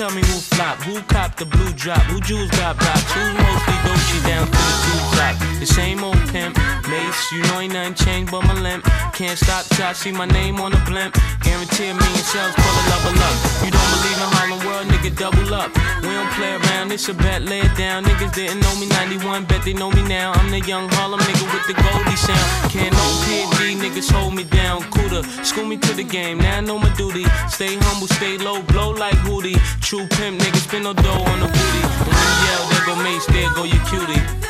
tell me who flop, who cop the blue drop, who jewels got blocks, who's mostly Dolce down to the two drop. The same old pimp, Mace, you know ain't nothing changed but my limp. Can't stop till I see my name on the blimp. Guarantee a million sales, pull a level up. You don't believe in Harlem World, nigga, double up. We don't play around, it's a bet, lay it down. Niggas didn't know me 91, bet they know me now. I'm the young Harlem nigga with the Goldie sound. Can't no PD, niggas hold me down. Cooler, school me to the game, now I know my duty. Stay humble, stay low, blow like Hootie. True pimp, niggas spin no dough on the booty. When you yell, there go Mace, there go your cutie.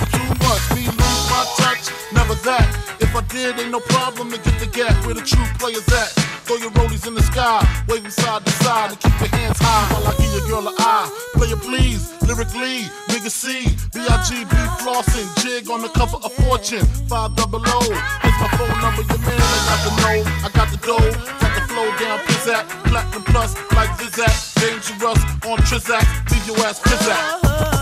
If ain't no problem to get the gap where the true players at. Throw your rollies in the sky, waving side to side, and keep your hands high while I give your girl an eye. Play it please, lyrically, nigga C, B-I-G-B flossing, jig on the cover of Fortune, 5 double O. Here's my phone number, your man, I got the know, I got the dough, got the flow down, pizzat, platinum plus, like Zizak, dangerous on Trizak, leave your ass pizzat.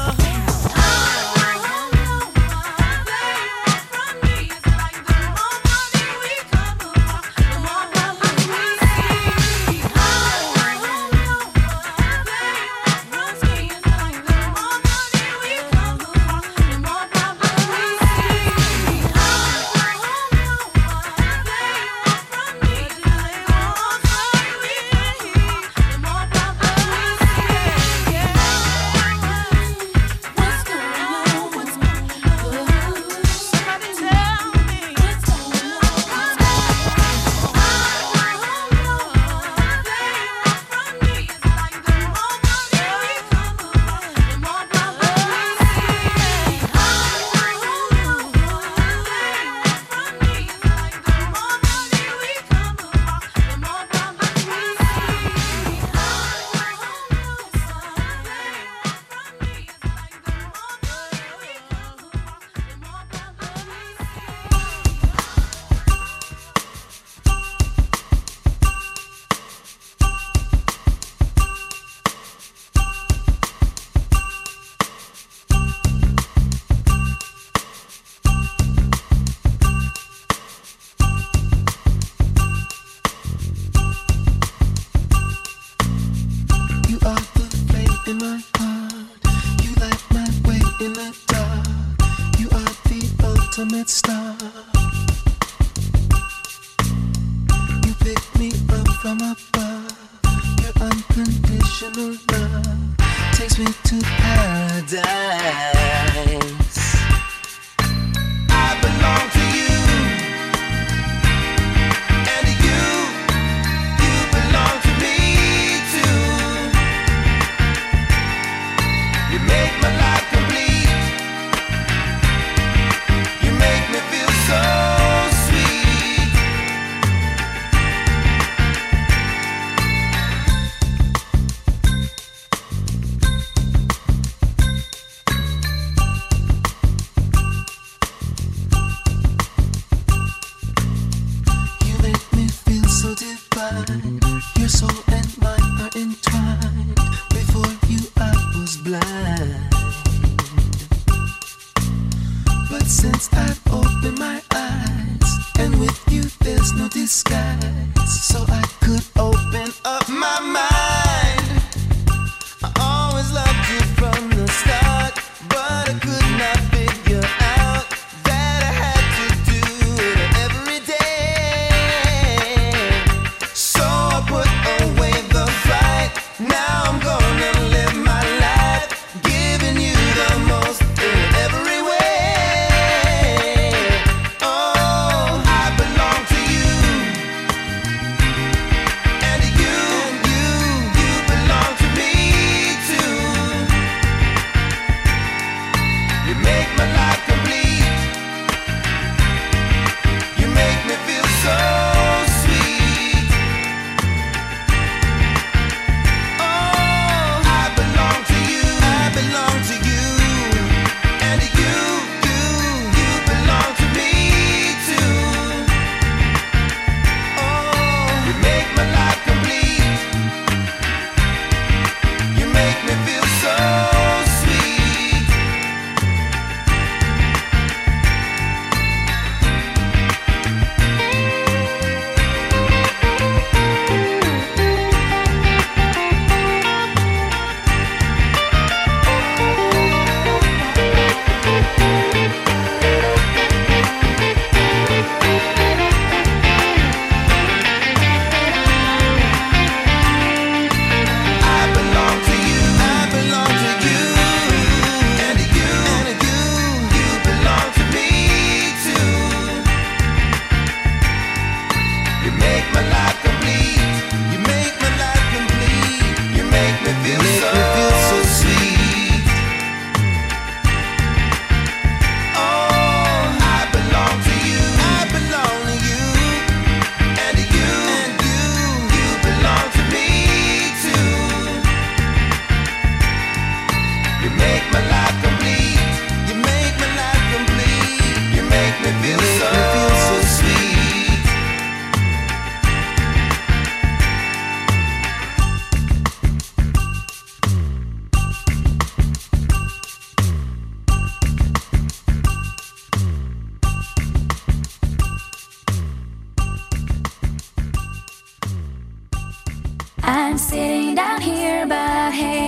here, but hey.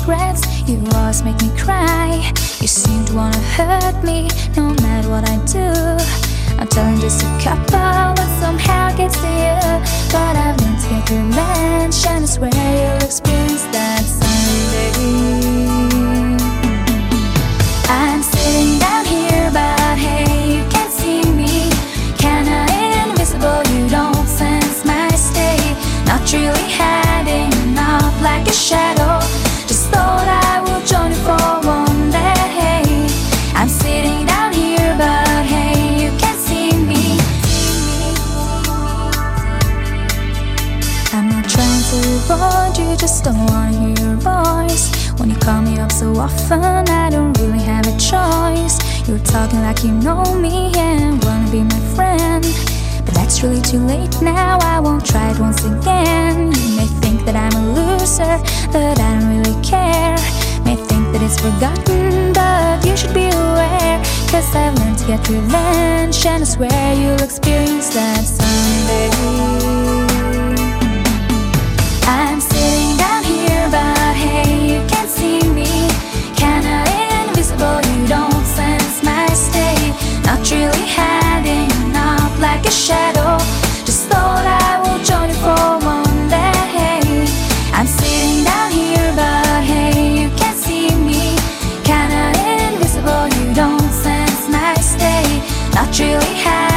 regrets. You always make me cry. You seem to wanna hurt me No matter what I do. I'm telling just a couple But somehow gets to you. But I've been to get And I swear you'll experience that someday I'm sitting down here But hey, you can't see me. Can I invisible? You don't sense my state. Not really hiding Not like a shadow. respond, you just don't wanna hear your voice. When you call me up so often, I don't really have a choice. You're talking like you know me and wanna be my friend. But that's really too late now, I won't try it once again. You may think that I'm a loser, but I don't really care. May think that it's forgotten, but you should be aware. Cause I've learned to get revenge, and I swear you'll experience that someday. shadow. Just thought I would join you for Monday. I'm sitting down here but hey, you can't see me. Invisible, you don't sense my stay. Not really happy.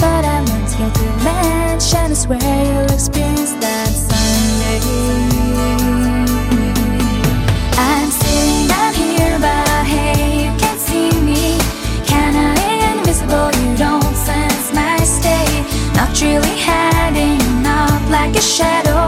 But I won't get to mention It's where you'll experience that Sunday. I'm sitting down here but hey you can't see me. Can I invisible? You don't sense my state. Not really hiding, not like a shadow.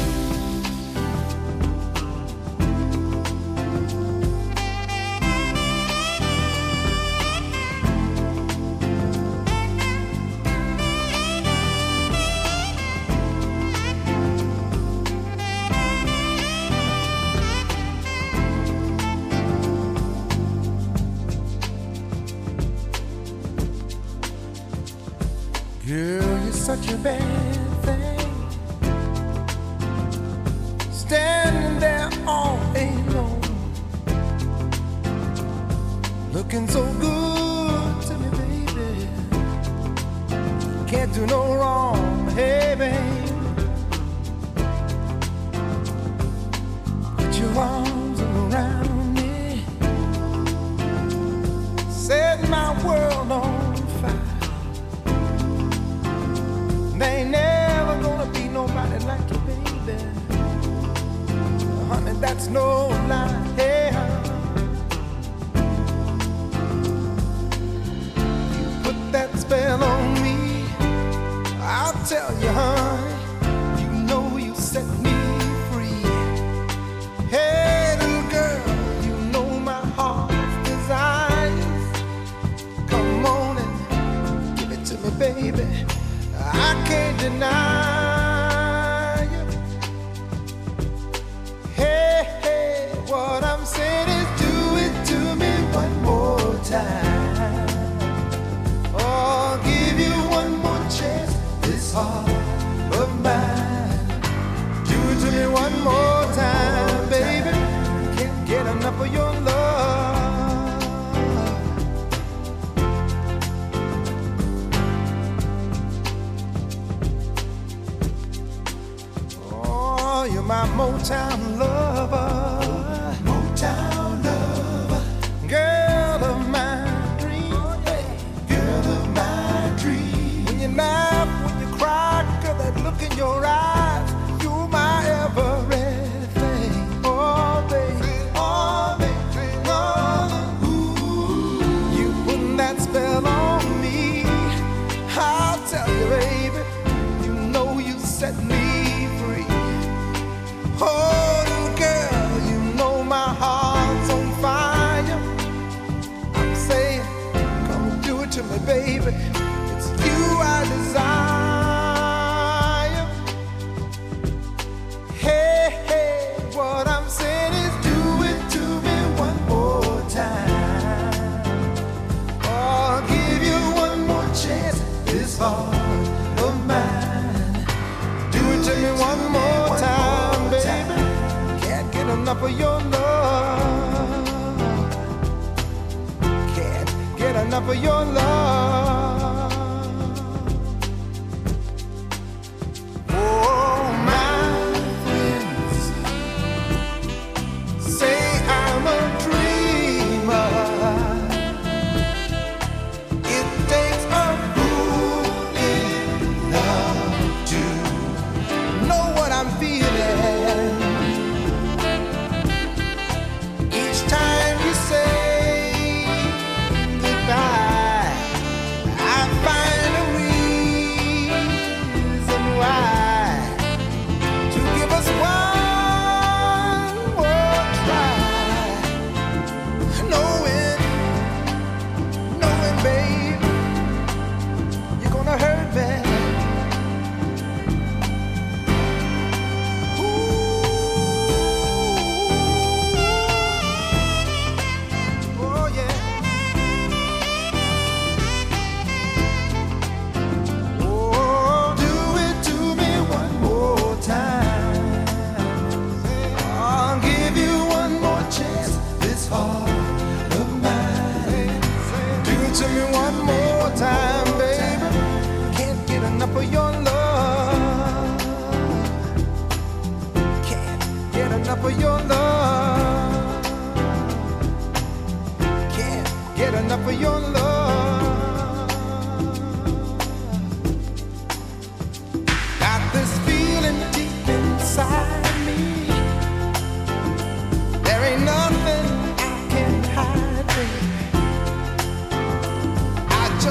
for your love.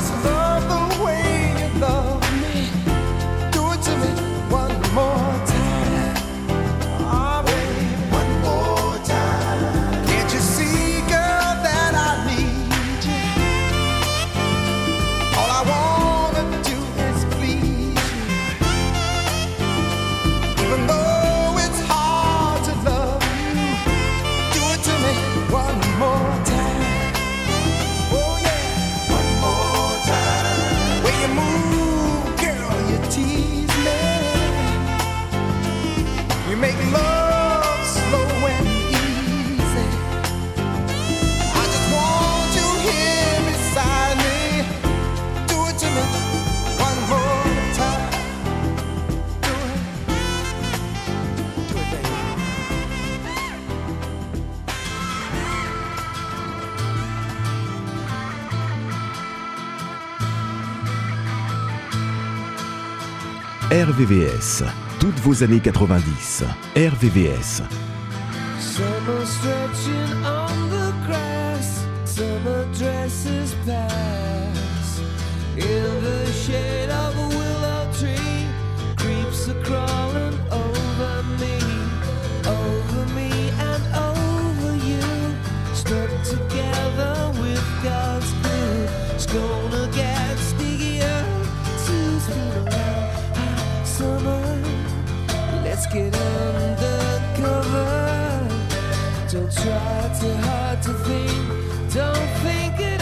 just love. RVVS. Toutes vos années 90. RVVS. Summer stretching on the grass, summer dresses pass. In the shade of a willow tree, creeps are crawling over me, over me and over you. Stuck together with God's glue, summer, let's get undercover. Don't try too hard to think, don't think at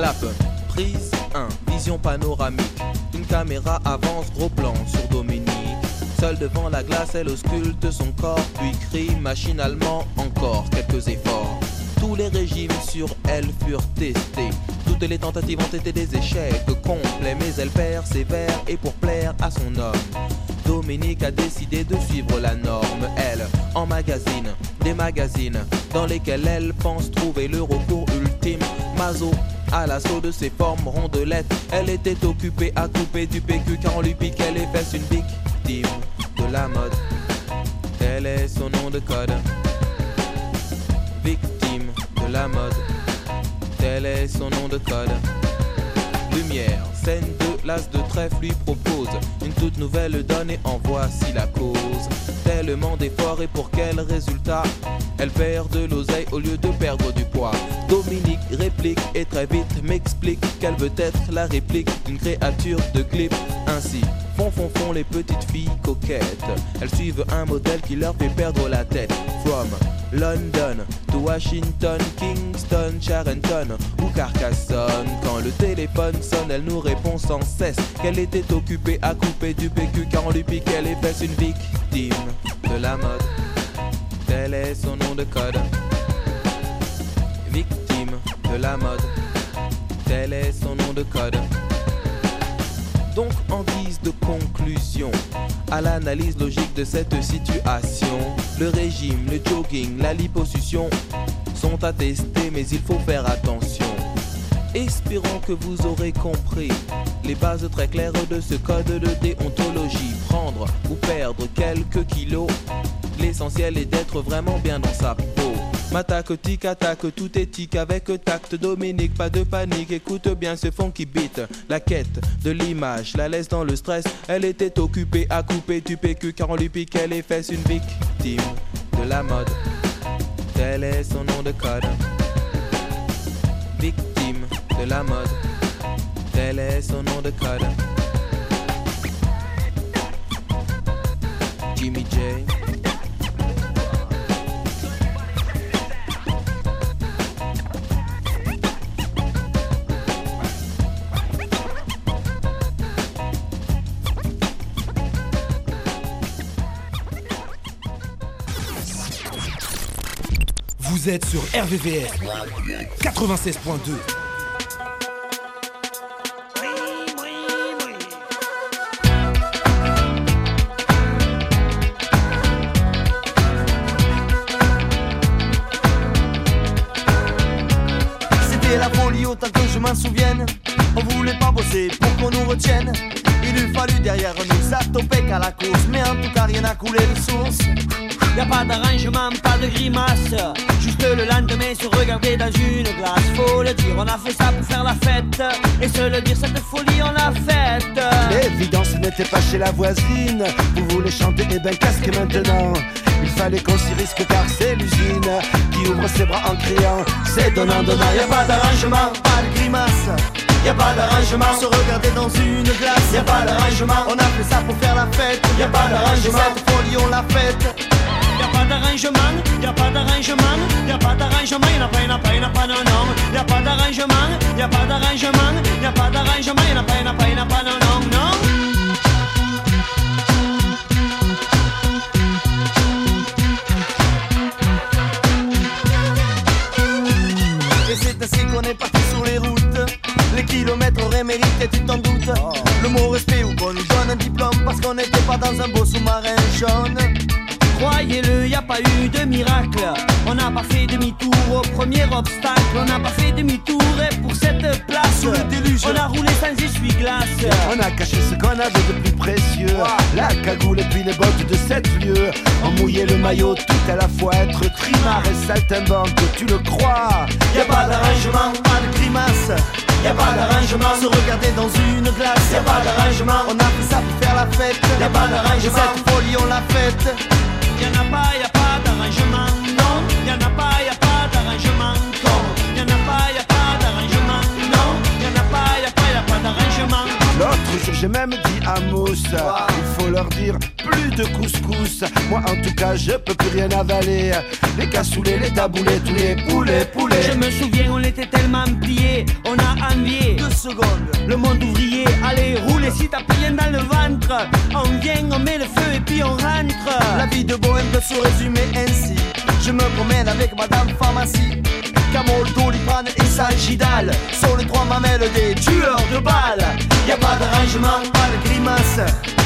Clap. Prise 1. Vision panoramique. Une caméra avance, gros plan sur Dominique. Seule devant la glace, elle ausculte son corps, puis crie machinalement encore quelques efforts. Tous les régimes sur elle furent testés. Toutes les tentatives ont été des échecs complets, mais elle persévère et pour plaire à son homme. Dominique a décidé de suivre la norme. Elle emmagasine des magazines dans lesquels elle pense trouver le recours ultime. Mazo à l'assaut de ses formes rondelettes. Elle était occupée à couper du PQ car on lui piquait les fesses une victime de la mode. Tel est son nom de code? Victime de la mode. Tel est son nom de code? Lumière, scène de l'as de trèfle lui propose une toute nouvelle donne et en voici la cause. Tellement d'efforts et pour quel résultat? Elle perd de l'oseille au lieu de perdre du poids. Dominique réplique et très vite m'explique qu'elle veut être la réplique d'une créature de clip. Ainsi, font font font les petites filles coquettes. Elles suivent un modèle qui leur fait perdre la tête. From London to Washington, Kingston, Charenton ou Carcassonne. Quand le téléphone sonne, elle nous répond sans cesse qu'elle était occupée à couper du PQ car on lui piquait les fesses une victime de la mode. Tel est son nom de code. Victime de la mode. Tel est son nom de code. Donc en guise de conclusion à l'analyse logique de cette situation, le régime, le jogging, la liposuction sont attestés mais il faut faire attention. Espérons que vous aurez compris les bases très claires de ce code de déontologie. Prendre ou perdre quelques kilos, l'essentiel est d'être vraiment bien dans sa peau. M'attaque, tic, attaque, tout éthique avec tact. Dominique, pas de panique, écoute bien ce fond qui beat. La quête de l'image, la laisse dans le stress. Elle était occupée à couper du PQ car on lui piquait les fesses. Une victime de la mode. Tel est son nom de code. Victime de la mode. Tel est son nom de code. Jimmy J. Vous êtes sur RVVS 96.2. C'était la folie autant que je m'en souvienne. On voulait pas bosser pour qu'on nous retienne. Il eût fallu derrière nous s'attoper qu'à la course. Mais en tout cas, rien n'a coulé de source. Y a pas d'arrangement, pas de grimace. Le lendemain se regarder dans une glace. Faut le dire, on a fait ça pour faire la fête. Et se le dire, cette folie, on l'a faite. L'évidence n'était pas chez la voisine. Vous voulez chanter, et ben casque maintenant. Il fallait qu'on s'y risque car c'est l'usine qui ouvre ses bras en criant. C'est donnant, donnant. Y a pas d'arrangement, pas de grimace. Y a pas d'arrangement, se regarder dans une glace. Y a pas d'arrangement, on a fait ça pour faire la fête. Y a pas d'arrangement, cette folie, on l'a faite. Pas d'arrangement, y a pas d'arrangement, y a pas d'arrangement, y en a pas, y en pas, y en pas, non, non. Y a pas d'arrangement, y a pas d'arrangement, y a pas d'arrangement, y en a pas, y en pas, y en pas, non, non, non? Et c'est ainsi qu'on est parti sur les routes. Les kilomètres auraient mérité, tu t'en doutes. Le mot respect ou qu'on nous donne un diplôme parce qu'on n'était pas dans un beau sous-marin jaune. Croyez-le, y a pas eu de miracle. On n'a pas fait demi-tour au premier obstacle. On n'a pas fait demi-tour et pour cette place, Sous le déluge. on a roulé sans essuie-glace. On a caché ce qu'on avait de plus précieux La cagoule et puis les bottes de sept lieues On mouillait le maillot tout à la fois Être trimar et saltimbanque, tu le crois? Y a pas d'arrangement, pas de grimace. Y a pas d'arrangement, se regarder dans une glace. Y a pas d'arrangement, on a fait ça pour faire la fête. Y a pas d'arrangement, cette folie on l'a faite. Y'en a pas, y L'autre jour j'ai même dit à Mousse Il faut leur dire plus de couscous Moi en tout cas je peux plus rien avaler Les cassoulets, les taboulets, tous les poulets, poulets Je me souviens, on était tellement pliés, on a envié Deux secondes. le monde ouvrier. Allez, roulez si t'as plus rien dans le ventre. On vient, on met le feu et puis on rentre. La vie de bohème peut se résumer ainsi. Je me promène avec madame pharmacie. Camol, Doliprane et Sagidal Sont les trois mamelles des tueurs de balles Y a pas d'arrangement, pas de grimace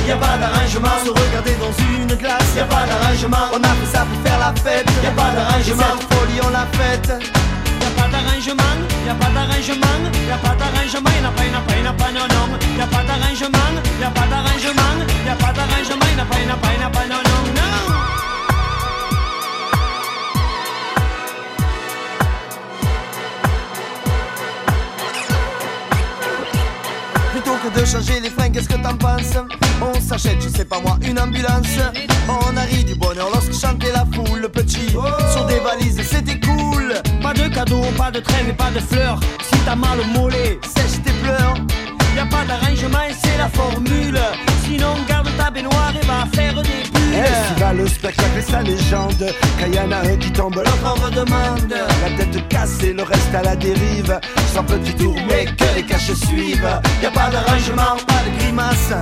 Y a pas d'arrangement, se regarder dans une glace Y a pas d'arrangement, on a fait ça pour faire la fête Y a pas d'arrangement, cette folie on l'a faite Y a pas d'arrangement. d'arrangement, y a pas d'arrangement, y a pas d'arrangement, y n'a pas, y n'a pas, y n'a pas, non, non. Y a pas d'arrangement, y a pas d'arrangement, y a pas d'arrangement, y n'a pas, y n'a pas, y n'a pas, non, non, non. De changer les freins, qu'est-ce que t'en penses? On s'achète, je sais pas moi, une ambulance. On a du bonheur lorsque chantait la foule, le petit. Sur des valises, c'était cool. Pas de cadeaux, pas de traîne et pas de fleurs. Si t'as mal au mollet, Sèche tes pleurs. y a pas d'arrangement c'est la formule. Sinon, garde ta baignoire et va faire des va le spectacle et sa légende. Quand y en a un qui tombe, l'autre On redemande. La tête cassée, le reste à la dérive. Sans petit tour, mais que les caches suivent. Y a pas d'arrangement, pas de grimace.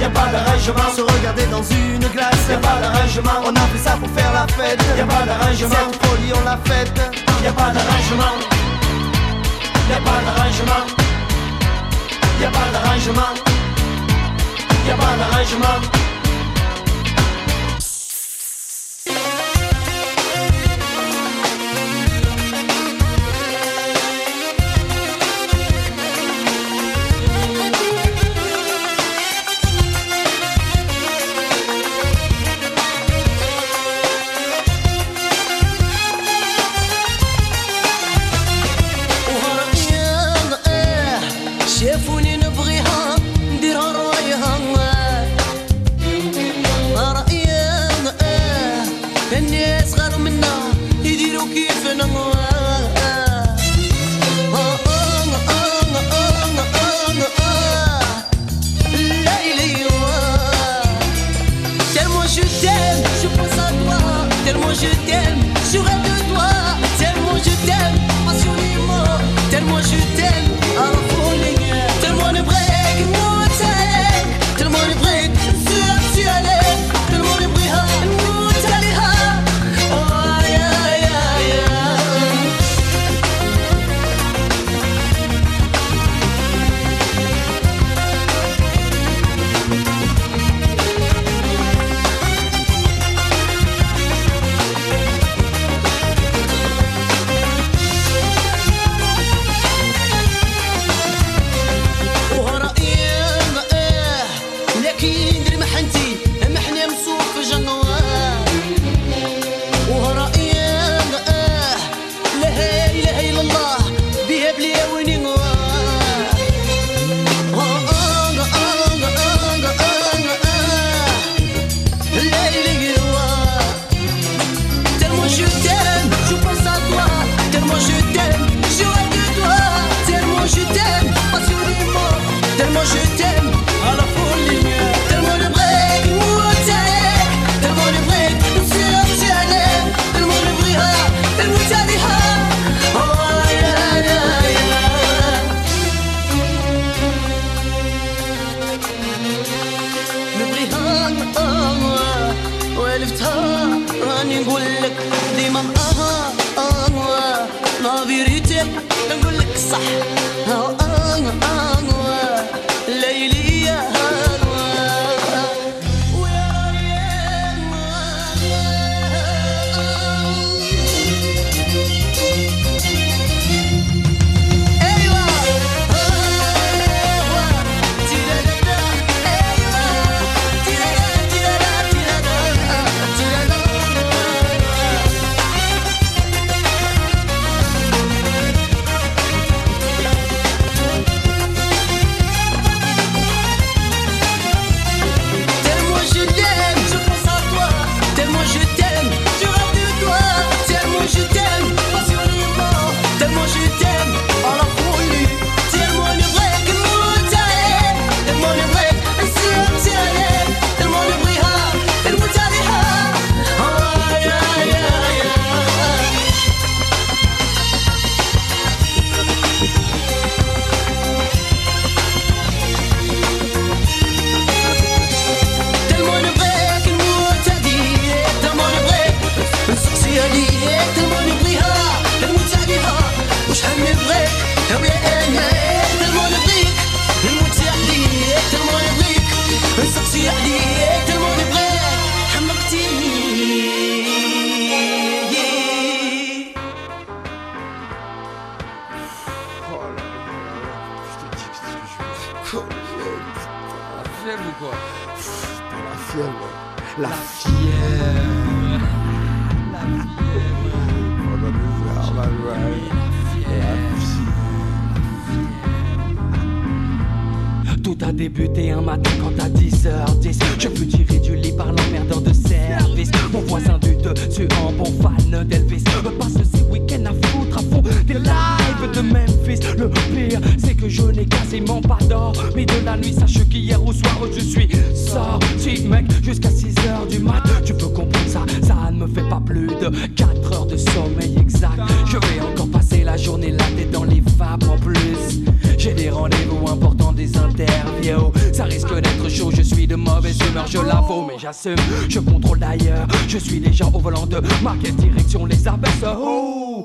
Y a pas d'arrangement, se regarder dans une glace. Y a pas d'arrangement, on a fait ça pour faire la fête. Y a pas d'arrangement, cette folie on l'a faite. Y a pas d'arrangement. Y a pas d'arrangement. Y a pas d'arrangement. Y a pas d'arrangement. yeah. آه ما بيريتك نقول لك صح آه آه Tout a débuté un matin quand à 10h10 Je fus tiré du lit par l'emmerdeur de service. Mon voisin du dessus en bon fan d'Elvis passe ces week-ends des lives de Memphis. Le pire c'est que je n'ai quasiment pas d'or Mais de la nuit. Sache qu'hier au soir je suis sorti mec Jusqu'à 6h du mat. Tu peux comprendre ça, ça ne me fait pas plus de 4 heures de sommeil exact. Je vais encore passer la journée là tête dans les vapes en plus. J'ai des rendez-vous importants, des interviews. Ça risque d'être chaud, je suis de mauvaise humeur, je l'avoue Mais j'assume, je contrôle d'ailleurs Je suis déjà au volant de ma direction les abaisse Oh,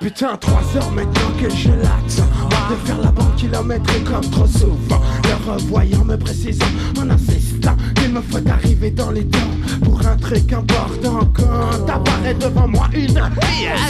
Putain, 3 heures maintenant que je l'attends De faire la banque kilométrique comme trop souvent. Le revoyant me précisant en insistant Qu'il me faut arriver dans les temps Pour un truc important. Quand apparaît devant moi une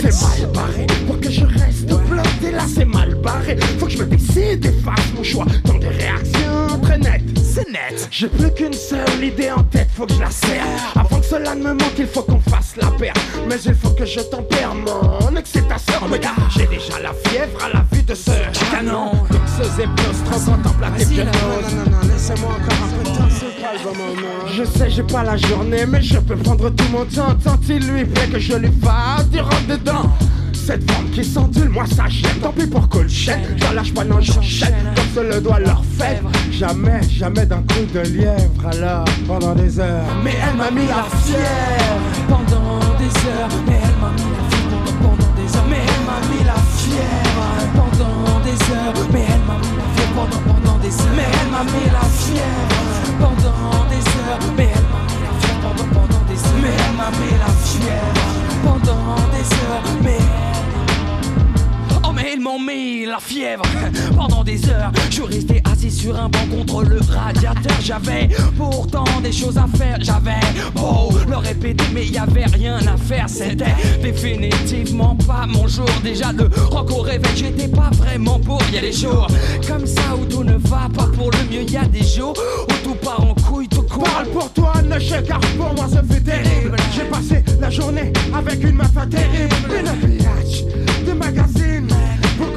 C'est mal barré Pour que je reste bloqué là c'est mal barré. Faut que je me décide et fasse mon choix. Dans des réactions très nettes C'est net. J'ai plus qu'une seule idée en tête Faut que je la serre. Avant cela ne me manque il faut qu'on fasse la paire. Mais il faut que je tempère mon excitation. Regarde, j'ai déjà la fièvre à la vue de ce canon. Donc ce zéplos transcontemplatif je n'ose. Non, non, non, laissez-moi encore un peu de temps, c'est pas le bon moment Je sais, j'ai pas la journée, mais je peux prendre tout mon temps. Tant il lui plaît que je lui fasse du rentre dedans cette forme qui s'endule, moi ça gêne. Tant pis pour qu'on le j'en lâche pas, non j'enchaîne. Comme se le doit leur fait Jamais, jamais d'un coup de lièvre. Alors, pendant des heures Mais elle m'a mis la fièvre Pendant des heures Mais elle m'a mis la fièvre pendant des heures Mais elle m'a mis la fièvre Pendant des heures Mais elle m'a mis la fièvre pendant, pendant des heures Mais elle m'a mis la fièvre Pendant des heures Mais elle m'a mis la pendant, pendant des heures Mais elle m'a mis la fièvre Pendant des heures ils m'ont mis la fièvre pendant des heures. Je resté assis sur un banc contre le radiateur. J'avais pourtant des choses à faire. J'avais beau le répéter, mais y avait rien à faire. C'était définitivement pas mon jour. Déjà le rock au réveil, j'étais pas vraiment pour. Y a des jours comme ça où tout ne va pas pour le mieux. Y a des jours où tout part en couille, tout court. Parle pour toi, ne chèque, car pour moi ça fait terrible J'ai passé la journée avec une meuf terrible Une village de magazine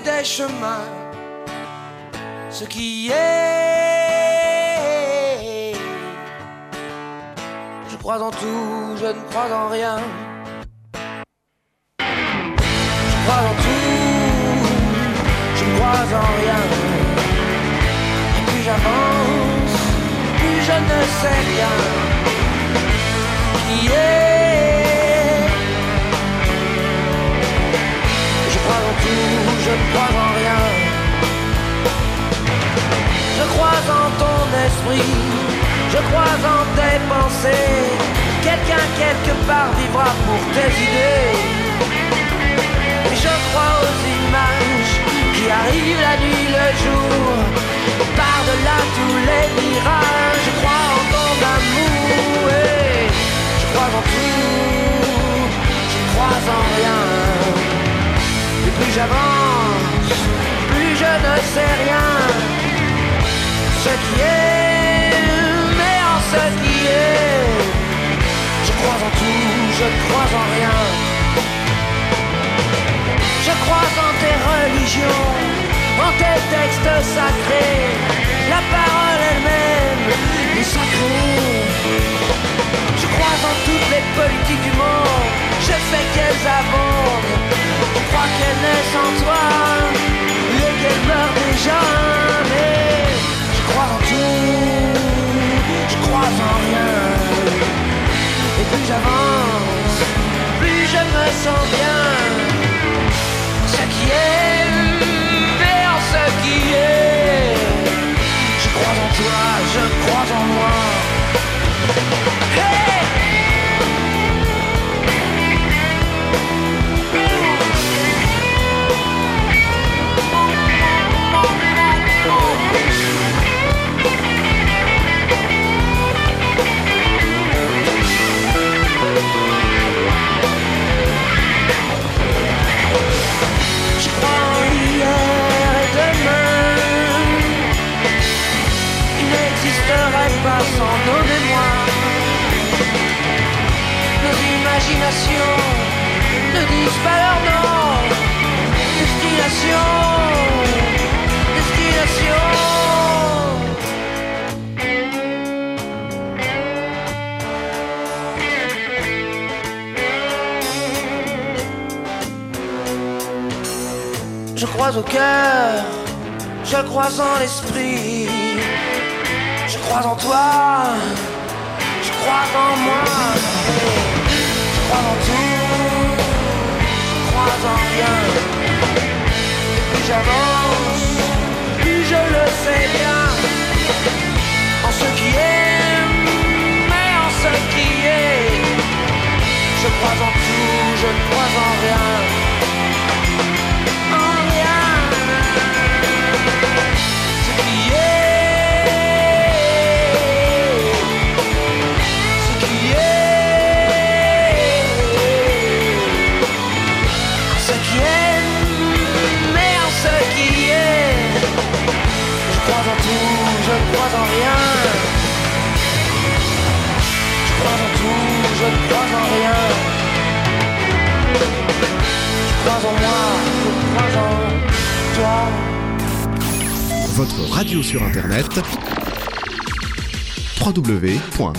Des chemins. Ce qui est, je crois en tout, je ne crois en rien. Je crois en tout, je ne crois en rien. Et plus j'avance, plus je ne sais rien. Qui est Je crois en rien. Je crois en ton esprit, je crois en tes pensées. Quelqu'un quelque part vivra pour tes idées. Et je crois aux images qui arrivent la nuit, le jour. Par-delà tous les mirages, je crois en ton amour. Je crois en tout, je crois en rien j'avance, plus je ne sais rien. Ce qui est, mais en ce qui est, je crois en tout, je crois en rien. Je crois en tes religions, en tes textes sacrés, la parole elle-même est sacrée. Je crois en Qu'elles naissent en toi et qu'elles meurent déjà. Mais je crois en tout, je crois en rien. Et plus j'avance, plus je me sens bien. Imaginations ne disent pas leur nom. Destination, destination. Je crois au cœur, je crois en l'esprit, je crois en toi, je crois en moi, je crois en tout, je crois en rien. Plus j'avance, plus je le sais bien, en ce qui est, mais en ce qui est, je crois en tout, je ne crois en rien. Www.rdvs.fr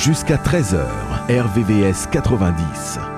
jusqu'à 13h, RVVS 90.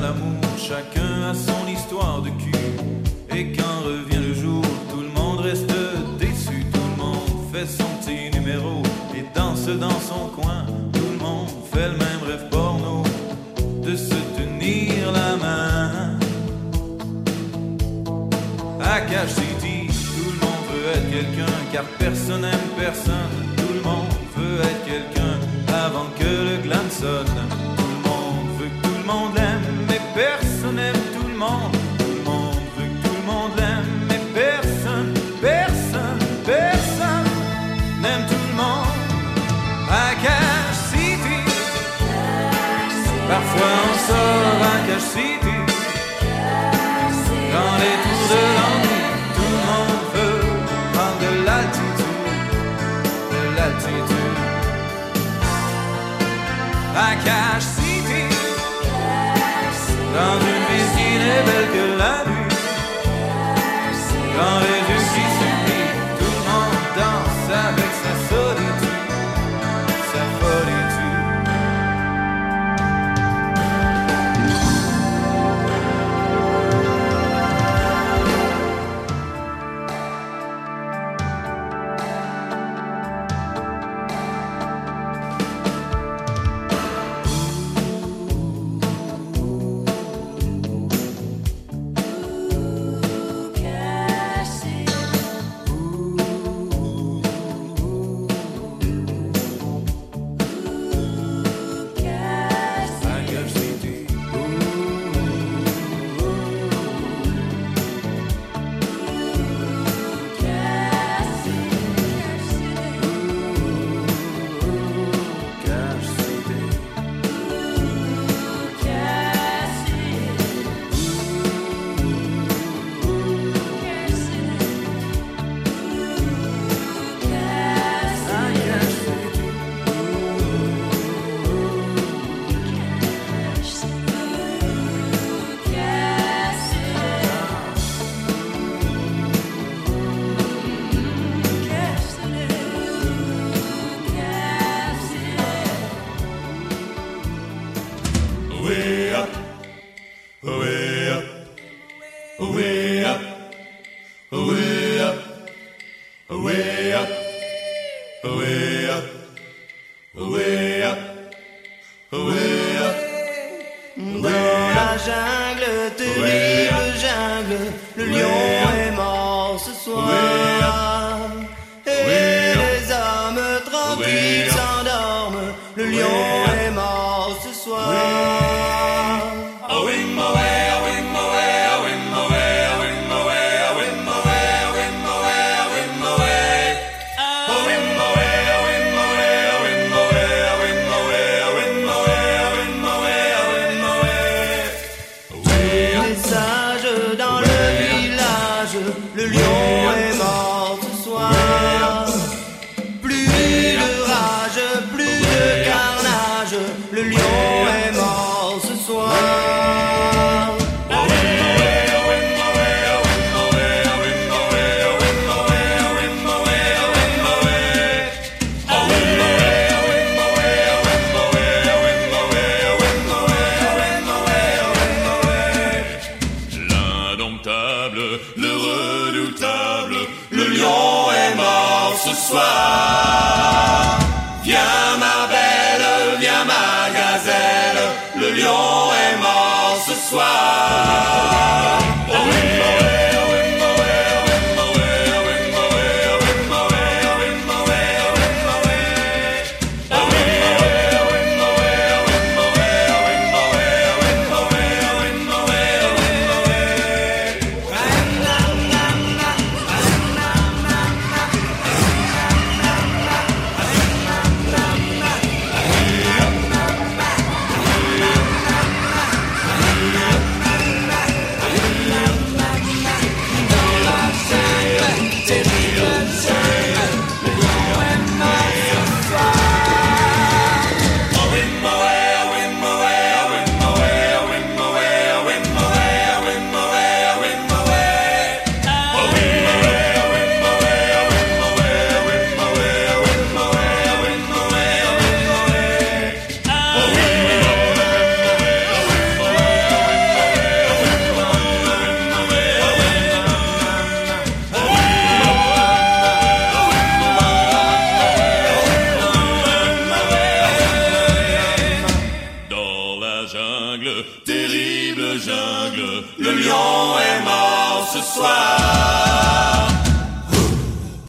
l'amour, chacun a son histoire de cul. Et quand revient le jour, tout le monde reste déçu, tout le monde fait son petit numéro et danse dans son coin. Tout le monde fait le même rêve porno de se tenir la main. À Cache City, tout le monde veut être quelqu'un, car personne n'aime personne. Tout le monde veut être quelqu'un avant que le glam sonne.